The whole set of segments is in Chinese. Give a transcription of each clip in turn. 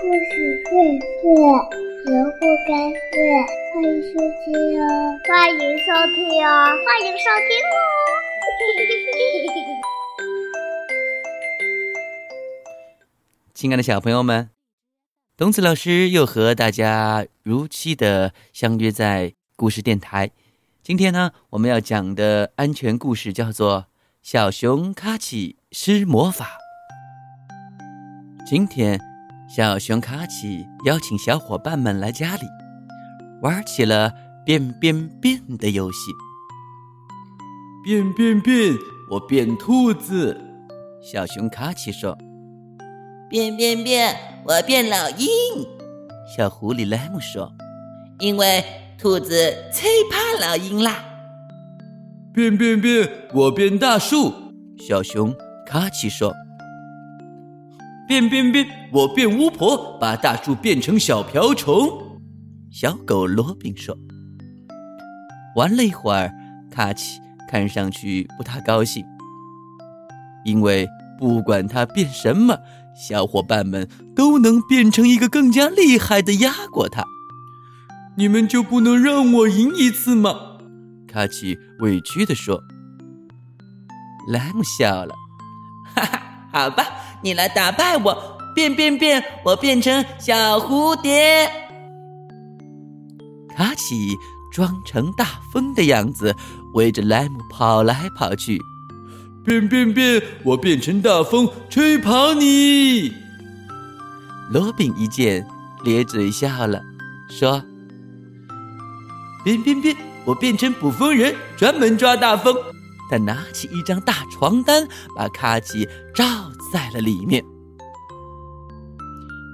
故事荟萃，萝卜开会，欢迎收听哦！欢迎收听哦！欢迎收听哦！亲爱的小朋友们，东子老师又和大家如期的相约在故事电台。今天呢，我们要讲的安全故事叫做《小熊卡奇施魔法》。今天，小熊卡奇邀请小伙伴们来家里，玩起了变变变的游戏。变变变，我变兔子。小熊卡奇说：“变变变，我变老鹰。”小狐狸莱姆说：“因为兔子最怕老鹰啦。”变变变，我变大树。小熊卡奇说。变变变！我变巫婆，把大树变成小瓢虫。小狗罗宾说：“玩了一会儿，卡奇看上去不太高兴，因为不管他变什么，小伙伴们都能变成一个更加厉害的压过他。你们就不能让我赢一次吗？”卡奇委屈地说。莱姆笑了：“ 哈哈，好吧。”你来打败我，变变变！我变成小蝴蝶。卡奇装成大风的样子，围着莱姆跑来跑去。变变变！我变成大风，吹跑你。罗宾一见，咧嘴笑了，说：“变变变！我变成捕风人，专门抓大风。”他拿起一张大床单，把卡奇罩在了里面。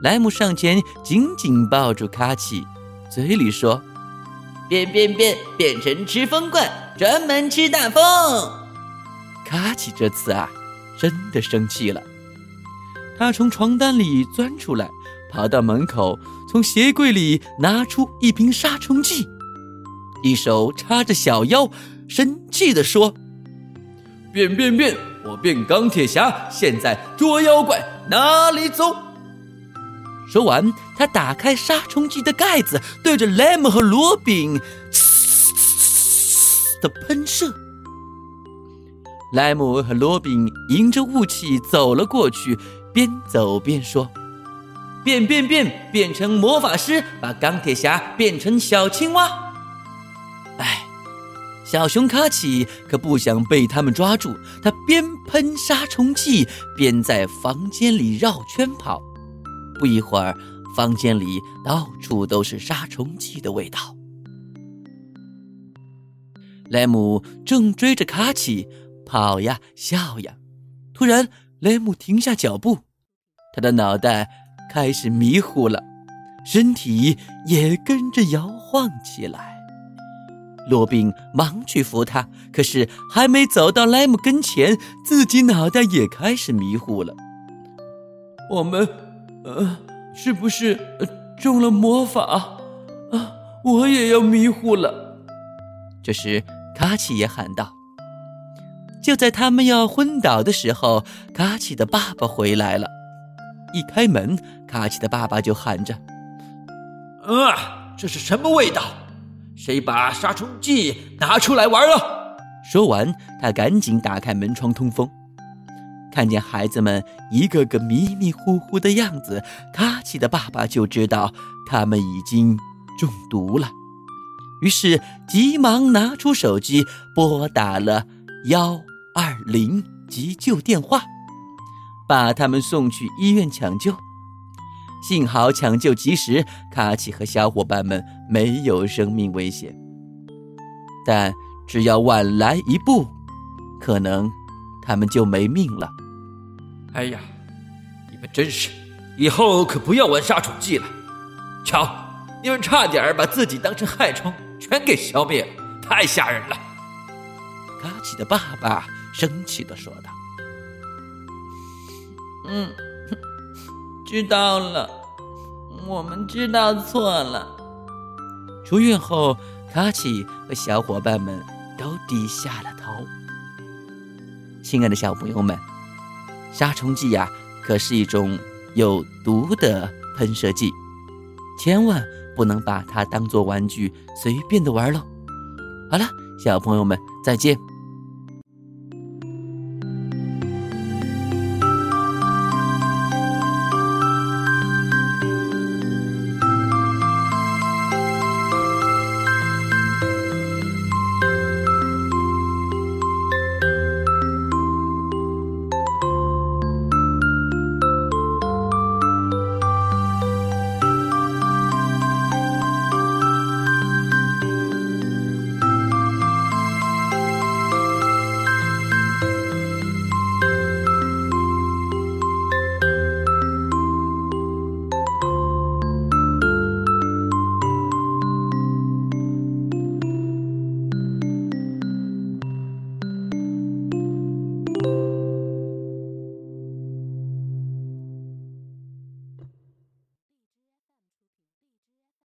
莱姆上前紧紧抱住卡奇，嘴里说：“变变变，变成吃风怪，专门吃大风。”卡奇这次啊，真的生气了。他从床单里钻出来，跑到门口，从鞋柜里拿出一瓶杀虫剂，一手叉着小腰，生气地说。变变变！我变钢铁侠，现在捉妖怪哪里走？说完，他打开杀虫剂的盖子，对着莱姆和罗宾的喷射。莱姆和罗宾迎着雾气走了过去，边走边说：“变变变！变成魔法师，把钢铁侠变成小青蛙。”哎。小熊卡奇可不想被他们抓住，他边喷杀虫剂边在房间里绕圈跑。不一会儿，房间里到处都是杀虫剂的味道。莱姆正追着卡奇跑呀笑呀，突然，莱姆停下脚步，他的脑袋开始迷糊了，身体也跟着摇晃起来。罗宾忙去扶他，可是还没走到莱姆跟前，自己脑袋也开始迷糊了。我们，呃，是不是中了魔法？啊，我也要迷糊了。这时，卡奇也喊道。就在他们要昏倒的时候，卡奇的爸爸回来了。一开门，卡奇的爸爸就喊着：“啊，这是什么味道？”谁把杀虫剂拿出来玩了？说完，他赶紧打开门窗通风。看见孩子们一个个迷迷糊糊的样子，卡奇的爸爸就知道他们已经中毒了。于是急忙拿出手机拨打了幺二零急救电话，把他们送去医院抢救。幸好抢救及时，卡奇和小伙伴们没有生命危险。但只要晚来一步，可能他们就没命了。哎呀，你们真是，以后可不要玩杀虫剂了。瞧，你们差点把自己当成害虫，全给消灭了，太吓人了。卡奇的爸爸生气的说道：“嗯。”知道了，我们知道错了。出院后，卡奇和小伙伴们都低下了头。亲爱的小朋友们，杀虫剂呀，可是一种有毒的喷射剂，千万不能把它当做玩具随便的玩喽。好了，小朋友们再见。